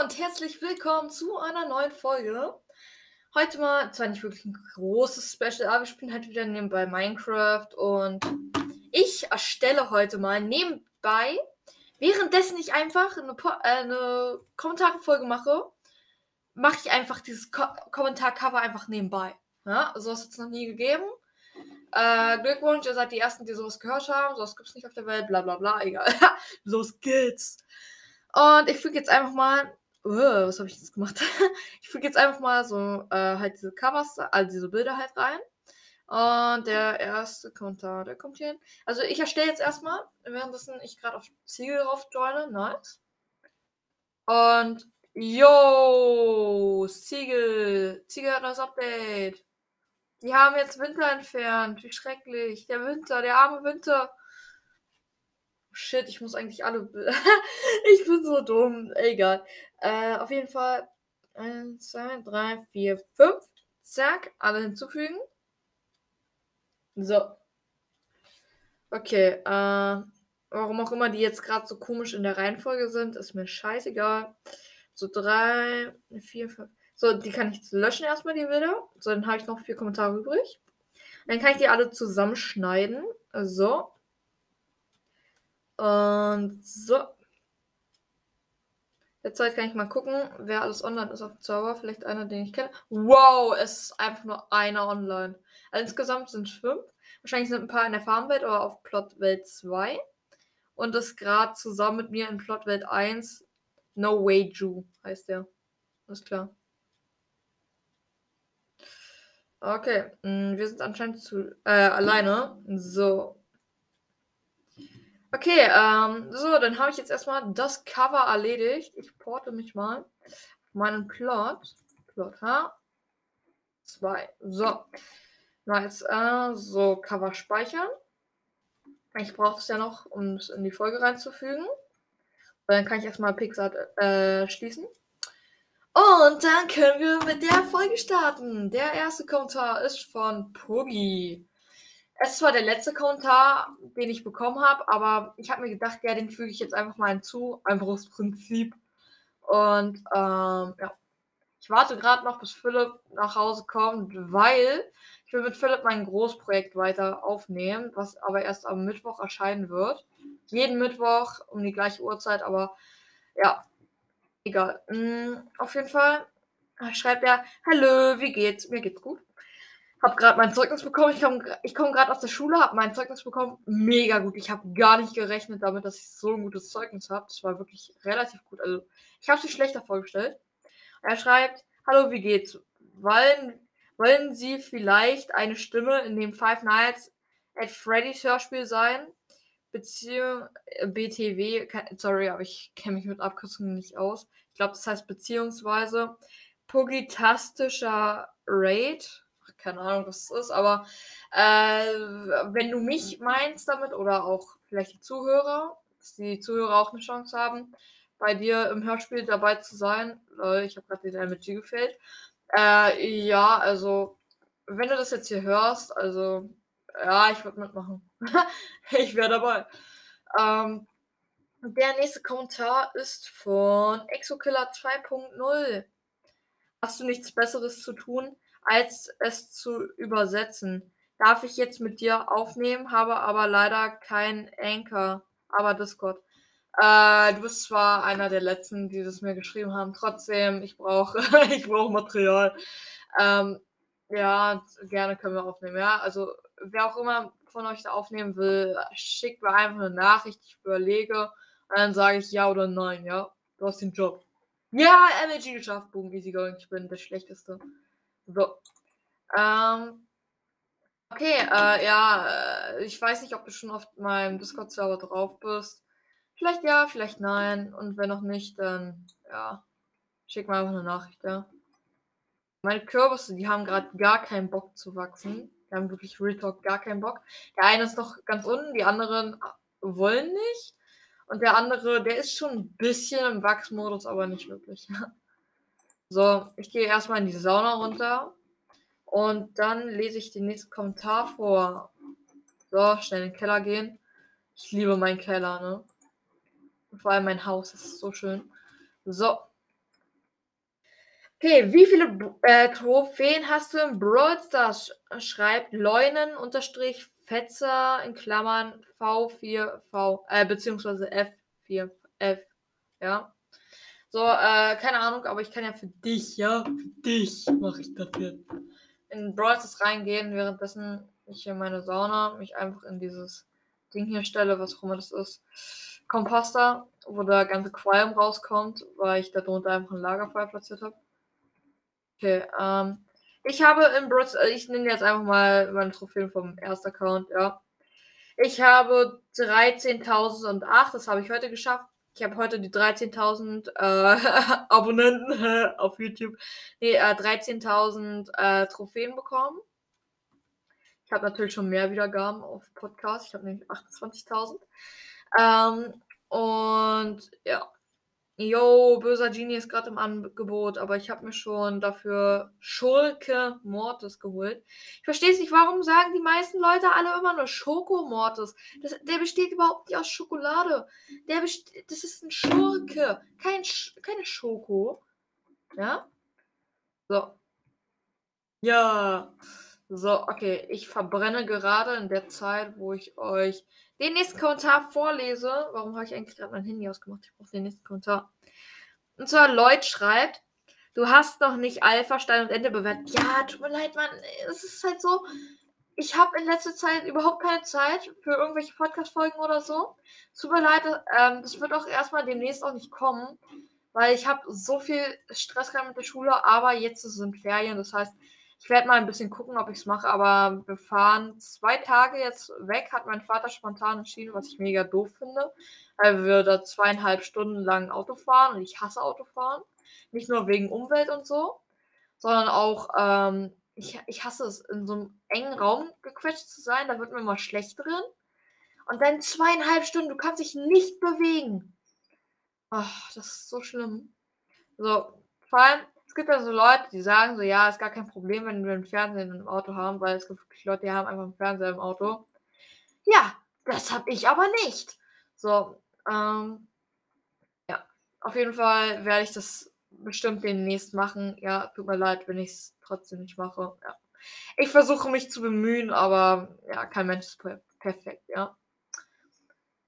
Und herzlich willkommen zu einer neuen Folge. Heute mal zwar nicht wirklich ein großes Special, aber wir spielen halt wieder nebenbei Minecraft und ich erstelle heute mal nebenbei, währenddessen ich einfach eine, äh, eine Kommentarfolge mache, mache ich einfach dieses Ko Kommentarcover einfach nebenbei. Ja, sowas hat es noch nie gegeben. Äh, Glückwunsch, ihr seid die Ersten, die sowas gehört haben. Sowas gibt es nicht auf der Welt, bla bla bla, egal. sowas geht's. Und ich füge jetzt einfach mal. Was habe ich jetzt gemacht? ich füge jetzt einfach mal so äh, halt diese Covers, also diese Bilder halt rein. Und der erste Kommentar, der kommt hier hin. Also ich erstelle jetzt erstmal, währenddessen ich gerade auf Ziegel drauf joine. Nice. Und yo, Ziegel. Ziegel hat das Update. Die haben jetzt Winter entfernt. Wie schrecklich. Der Winter, der arme Winter. Shit, ich muss eigentlich alle. ich bin so dumm. Egal. Äh, auf jeden Fall. 1, 2, 3, 4, 5. Zack. Alle hinzufügen. So. Okay. Äh, warum auch immer die jetzt gerade so komisch in der Reihenfolge sind, ist mir scheißegal. So 3, 4, 5. So, die kann ich löschen erstmal, die Bilder. So, dann habe ich noch vier Kommentare übrig. Dann kann ich die alle zusammenschneiden. So. Und so. Jetzt kann ich mal gucken, wer alles online ist auf dem Server. Vielleicht einer, den ich kenne. Wow, es ist einfach nur einer online. Also insgesamt sind es fünf. Wahrscheinlich sind ein paar in der Farmwelt oder auf Plotwelt 2. Und das gerade zusammen mit mir in Plotwelt 1. No Way Ju heißt der. Alles klar. Okay, mm, wir sind anscheinend zu, äh, alleine. So. Okay, ähm, so, dann habe ich jetzt erstmal das Cover erledigt. Ich porte mich mal auf meinen Plot. Plot H. 2. So. Jetzt, äh, so, Cover speichern. Ich brauche es ja noch, um es in die Folge reinzufügen. dann kann ich erstmal Pixar äh, schließen. Und dann können wir mit der Folge starten. Der erste Kommentar ist von Puggy. Es zwar der letzte Kommentar, den ich bekommen habe, aber ich habe mir gedacht, ja, den füge ich jetzt einfach mal hinzu. Einfach aus Prinzip. Und ähm, ja. Ich warte gerade noch, bis Philipp nach Hause kommt, weil ich will mit Philipp mein Großprojekt weiter aufnehmen, was aber erst am Mittwoch erscheinen wird. Jeden Mittwoch um die gleiche Uhrzeit, aber ja, Egal. Mhm, auf jeden Fall schreibt er, hallo, wie geht's? Mir geht's gut. Hab gerade mein Zeugnis bekommen. Ich komme ich komm gerade aus der Schule, hab mein Zeugnis bekommen. Mega gut. Ich habe gar nicht gerechnet damit, dass ich so ein gutes Zeugnis habe. Das war wirklich relativ gut. Also, ich habe es schlechter vorgestellt. Er schreibt, hallo, wie geht's? Wollen, wollen Sie vielleicht eine Stimme in dem Five Nights at Freddy's Hörspiel sein? Beziehung, BTW, sorry, aber ich kenne mich mit Abkürzungen nicht aus. Ich glaube, das heißt beziehungsweise Pogitastischer Raid. Keine Ahnung, was das ist, aber äh, wenn du mich meinst damit oder auch vielleicht die Zuhörer, dass die Zuhörer auch eine Chance haben, bei dir im Hörspiel dabei zu sein. Ich habe gerade den MG gefällt. Äh, ja, also, wenn du das jetzt hier hörst, also ja, ich würde mitmachen. ich wäre dabei. Ähm, der nächste Kommentar ist von Exokiller 2.0. Hast du nichts Besseres zu tun, als es zu übersetzen? Darf ich jetzt mit dir aufnehmen, habe aber leider kein Anchor, aber Discord. Äh, du bist zwar einer der letzten, die das mir geschrieben haben, trotzdem, ich brauche ich brauche Material. Ähm, ja, gerne können wir aufnehmen, ja. Also wer auch immer von euch da aufnehmen will, schickt mir einfach eine Nachricht, ich überlege und dann sage ich ja oder nein, ja. Du hast den Job. Ja, MLG geschafft, boom, easy going, ich bin der Schlechteste. So. Ähm. Okay, äh, ja, äh, ich weiß nicht, ob du schon auf meinem Discord-Server drauf bist. Vielleicht ja, vielleicht nein. Und wenn noch nicht, dann, ja, schick mir einfach eine Nachricht, ja. Meine Kürbisse, die haben gerade gar keinen Bock zu wachsen. Die haben wirklich Real Talk gar keinen Bock. Der eine ist noch ganz unten, die anderen wollen nicht. Und der andere, der ist schon ein bisschen im Wachsmodus, aber nicht wirklich. so, ich gehe erstmal in die Sauna runter. Und dann lese ich den nächsten Kommentar vor. So, schnell in den Keller gehen. Ich liebe meinen Keller, ne? vor allem mein Haus ist so schön. So, Okay, wie viele äh, Trophäen hast du im Brawl Stars? Schreibt Leunen unterstrich Fetzer in Klammern V4V, äh, beziehungsweise F4F, ja. So, äh, keine Ahnung, aber ich kann ja für dich, ja, für dich mache ich das jetzt. In Brawl reingehen, währenddessen ich hier meine Sauna mich einfach in dieses Ding hier stelle, was auch immer das ist. Komposter, wo der ganze Qualm rauskommt, weil ich da drunter einfach ein Lagerfeuer platziert habe. Okay, ähm, ich habe im Brut, äh, ich nehme jetzt einfach mal meine Trophäen vom ersten Account, ja. Ich habe 13.008, das habe ich heute geschafft. Ich habe heute die 13.000 äh, Abonnenten auf YouTube. Nee, äh, 13.000 äh, Trophäen bekommen. Ich habe natürlich schon mehr Wiedergaben auf Podcast. Ich habe nämlich 28.000. Ähm, und ja, Jo, böser Genie ist gerade im Angebot, aber ich habe mir schon dafür Schurke Mortis geholt. Ich verstehe es nicht, warum sagen die meisten Leute alle immer nur Schoko Mortis? Das, der besteht überhaupt nicht aus Schokolade. Der das ist ein Schurke, kein Sch keine Schoko. Ja? So. Ja. So, okay. Ich verbrenne gerade in der Zeit, wo ich euch den nächsten Kommentar vorlese. Warum habe ich eigentlich gerade mein Handy ausgemacht? Ich brauche den nächsten Kommentar. Und zwar Lloyd schreibt, du hast noch nicht Alpha, Stein und Ende bewertet. Ja, tut mir leid, Mann. Es ist halt so, ich habe in letzter Zeit überhaupt keine Zeit für irgendwelche Podcast-Folgen oder so. Tut mir leid, ähm, das wird auch erstmal demnächst auch nicht kommen, weil ich habe so viel Stress gerade mit der Schule, aber jetzt sind Ferien, das heißt, ich werde mal ein bisschen gucken, ob ich es mache, aber wir fahren zwei Tage jetzt weg, hat mein Vater spontan entschieden, was ich mega doof finde, weil wir da zweieinhalb Stunden lang Auto fahren und ich hasse Autofahren. Nicht nur wegen Umwelt und so, sondern auch, ähm, ich, ich hasse es, in so einem engen Raum gequetscht zu sein, da wird mir mal schlecht drin. Und dann zweieinhalb Stunden, du kannst dich nicht bewegen. Ach, das ist so schlimm. So, vor allem, gibt ja so Leute, die sagen so, ja, ist gar kein Problem, wenn wir einen Fernseher im Auto haben, weil es gibt Leute, die haben einfach einen Fernseher im Auto. Ja, das habe ich aber nicht. So, ähm, ja, auf jeden Fall werde ich das bestimmt demnächst machen. Ja, tut mir leid, wenn ich es trotzdem nicht mache. Ja. Ich versuche mich zu bemühen, aber ja, kein Mensch ist perfekt, ja.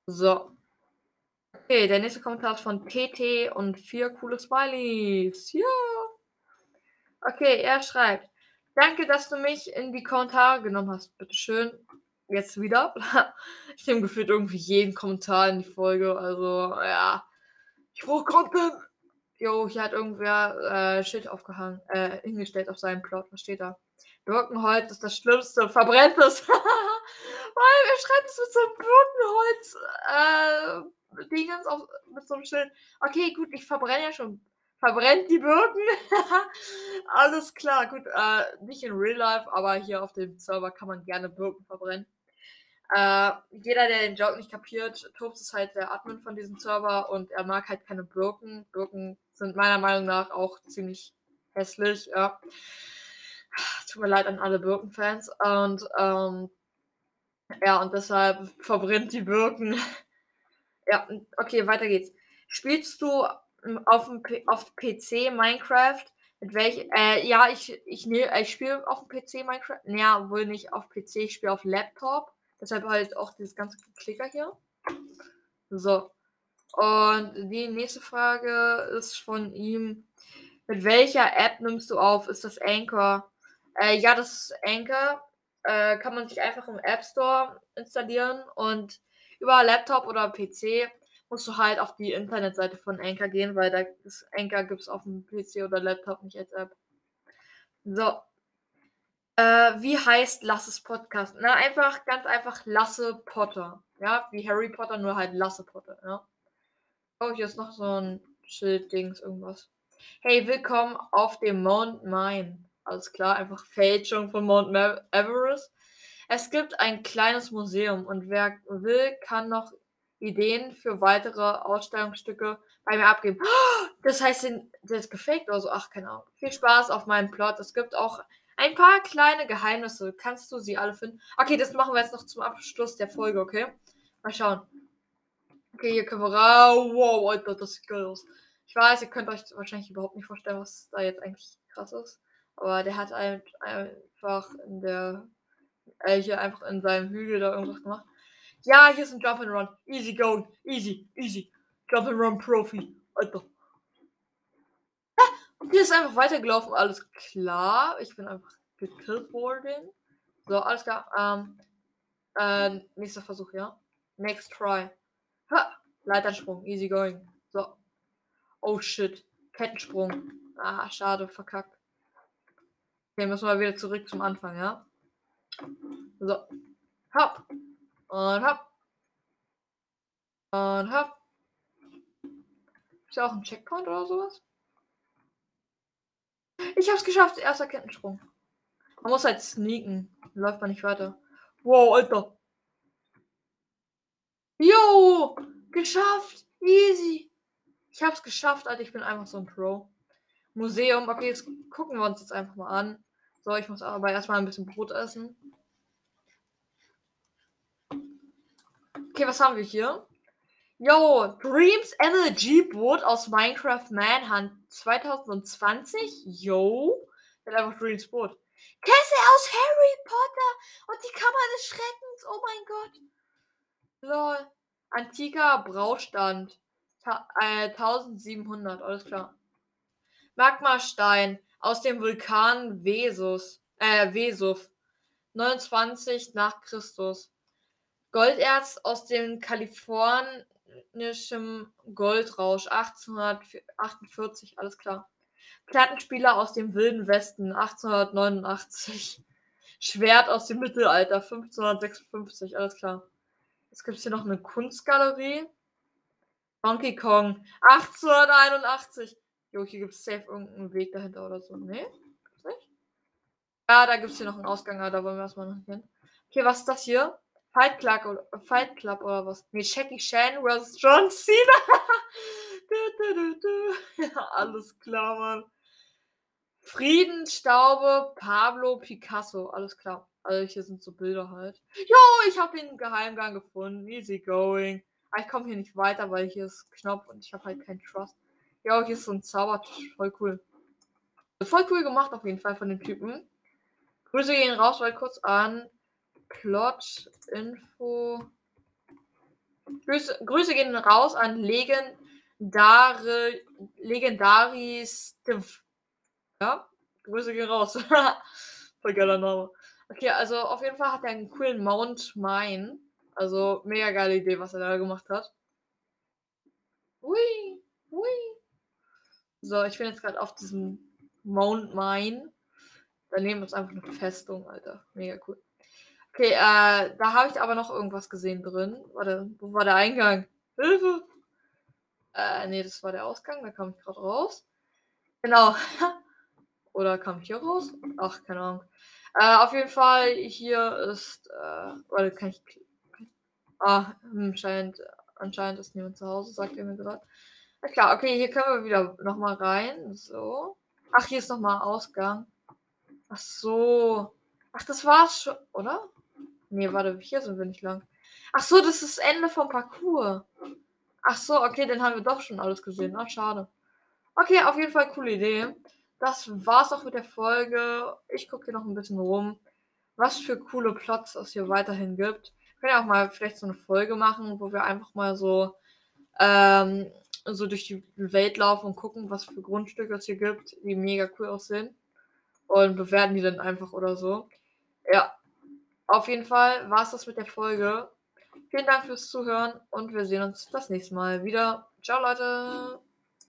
So. Okay, der nächste Kommentar ist von TT und vier coole Smileys. Ja. Okay, er schreibt. Danke, dass du mich in die Kommentare genommen hast. Bitteschön. Jetzt wieder. ich nehme gefühlt irgendwie jeden Kommentar in die Folge. Also, ja. Ich brauche Content. Jo, hier hat irgendwer äh, Schild aufgehangen, äh, hingestellt auf seinem Plot. Was steht da? Birkenholz ist das Schlimmste. Verbrennt es. Weil, wer schreibt es mit so einem Birkenholz? Äh, Dingens auf, mit so einem Schild. Okay, gut, ich verbrenne ja schon verbrennt die Birken. Alles klar, gut. Äh, nicht in Real Life, aber hier auf dem Server kann man gerne Birken verbrennen. Äh, jeder, der den Joke nicht kapiert, Tops ist halt der Admin von diesem Server und er mag halt keine Birken. Birken sind meiner Meinung nach auch ziemlich hässlich, ja. Tut mir leid an alle Birkenfans. Und ähm, ja, und deshalb verbrennt die Birken. ja, okay, weiter geht's. Spielst du auf dem auf PC Minecraft. Mit welch, äh, ja, ich, ich, ne, ich spiele auf dem PC Minecraft. Ja, wohl nicht auf PC, ich spiele auf Laptop. Deshalb halt auch dieses ganze Klicker hier. So. Und die nächste Frage ist von ihm. Mit welcher App nimmst du auf? Ist das Anchor? Äh, ja, das ist Anchor. Äh, kann man sich einfach im App Store installieren und über Laptop oder PC musst du halt auf die Internetseite von Anchor gehen, weil da das Anchor gibt es auf dem PC oder Laptop nicht als App. So. Äh, wie heißt Lasses Podcast? Na, einfach, ganz einfach Lasse Potter. Ja, wie Harry Potter, nur halt Lasse Potter, ja. Oh, hier ist noch so ein Schild-Dings, irgendwas. Hey, willkommen auf dem Mount Mine. Alles klar, einfach Fälschung von Mount Everest. Es gibt ein kleines Museum und wer will, kann noch Ideen für weitere Ausstellungsstücke bei mir abgeben. Das heißt, der ist gefaked oder so. Ach, keine Ahnung. Viel Spaß auf meinem Plot. Es gibt auch ein paar kleine Geheimnisse. Kannst du sie alle finden? Okay, das machen wir jetzt noch zum Abschluss der Folge, okay? Mal schauen. Okay, hier können wir raus. Wow, Alter, das sieht geil aus. Ich weiß, ihr könnt euch wahrscheinlich überhaupt nicht vorstellen, was da jetzt eigentlich krass ist. Aber der hat einfach in der, äh, hier einfach in seinem Hügel da irgendwas gemacht. Ja, hier ist ein Jump and Run. Easy going. Easy, easy. Jump and Run Profi. Alter. Und hier ist einfach weitergelaufen. Alles klar. Ich bin einfach gekillt worden. So, alles klar. Ähm, äh, nächster Versuch, ja. Next try. Ha! Leitersprung. Easy going. So. Oh shit. Kettensprung. Ah, schade. Verkackt. Okay, müssen wir wieder zurück zum Anfang, ja? So. Hopp. Und hopp. Und hopp. Ist da auch ein Checkpoint oder sowas? Ich hab's geschafft. Erster Kettensprung. Man muss halt sneaken. Läuft man nicht weiter. Wow, Alter. Yo! Geschafft! Easy! Ich hab's geschafft, Alter. Ich bin einfach so ein Pro. Museum. Okay, jetzt gucken wir uns jetzt einfach mal an. So, ich muss aber erstmal ein bisschen Brot essen. Okay, was haben wir hier? Yo, Dreams Energy Boot aus Minecraft Manhunt 2020. Yo. Der hat einfach Dreams Boot. Kessel aus Harry Potter und die Kammer des Schreckens. Oh mein Gott. Lol. Antiker Braustand. Ta äh, 1700, alles klar. Magmastein aus dem Vulkan Vesus. Äh, Vesuv. 29 nach Christus. Golderz aus dem kalifornischen Goldrausch 1848, alles klar. Plattenspieler aus dem Wilden Westen 1889. Schwert aus dem Mittelalter 1556, alles klar. Jetzt gibt es hier noch eine Kunstgalerie. Donkey Kong 1881. Jo, hier gibt es safe irgendeinen Weg dahinter oder so. Nee? Gibt's nicht? Ja, da gibt es hier noch einen Ausgang, da wollen wir erstmal noch hin. Okay, was ist das hier? Fight Club oder, Fight Club oder was? Nee, Jackie Chan vs. John Cena. du, du, du, ja, alles klar, Mann. Friedenstaube, Pablo Picasso, alles klar. Also hier sind so Bilder halt. Jo, ich habe den Geheimgang gefunden. Easy going. Aber ich komme hier nicht weiter, weil hier ist Knopf und ich habe halt keinen Trust. Ja, hier ist so ein Zaubertisch. Voll cool. Voll cool gemacht auf jeden Fall von den Typen. Grüße gehen raus, weil kurz an Plot, Info. Grüße, Grüße gehen raus an Legendare, Legendaris. Ja, Grüße gehen raus. Voll geiler Name. Okay, also auf jeden Fall hat er einen coolen Mount Mine. Also mega geile Idee, was er da gemacht hat. Hui, hui. So, ich bin jetzt gerade auf diesem Mount Mine. Daneben ist einfach eine Festung, Alter. Mega cool. Okay, äh, da habe ich aber noch irgendwas gesehen drin. Warte, wo war der Eingang? Hilfe! Äh, nee, das war der Ausgang, da kam ich gerade raus. Genau. Oder kam ich hier raus? Ach, keine Ahnung. Äh, auf jeden Fall, hier ist. Äh, warte, kann ich. Ah, hm, scheint, anscheinend ist niemand zu Hause, sagt er mir gerade. Ja, klar, okay, hier können wir wieder nochmal rein. So. Ach, hier ist nochmal Ausgang. Ach so. Ach, das war's schon, oder? Nee, warte, hier sind wir nicht lang. Ach so, das ist das Ende vom Parcours. Ach so, okay, dann haben wir doch schon alles gesehen. Ach, schade. Okay, auf jeden Fall coole Idee das war's auch mit der Folge. Ich gucke hier noch ein bisschen rum, was für coole Plots es hier weiterhin gibt. Wir können ja auch mal vielleicht so eine Folge machen, wo wir einfach mal so, ähm, so durch die Welt laufen und gucken, was für Grundstücke es hier gibt, die mega cool aussehen. Und bewerten die dann einfach oder so. Ja, auf jeden Fall war es das mit der Folge. Vielen Dank fürs Zuhören und wir sehen uns das nächste Mal wieder. Ciao, Leute!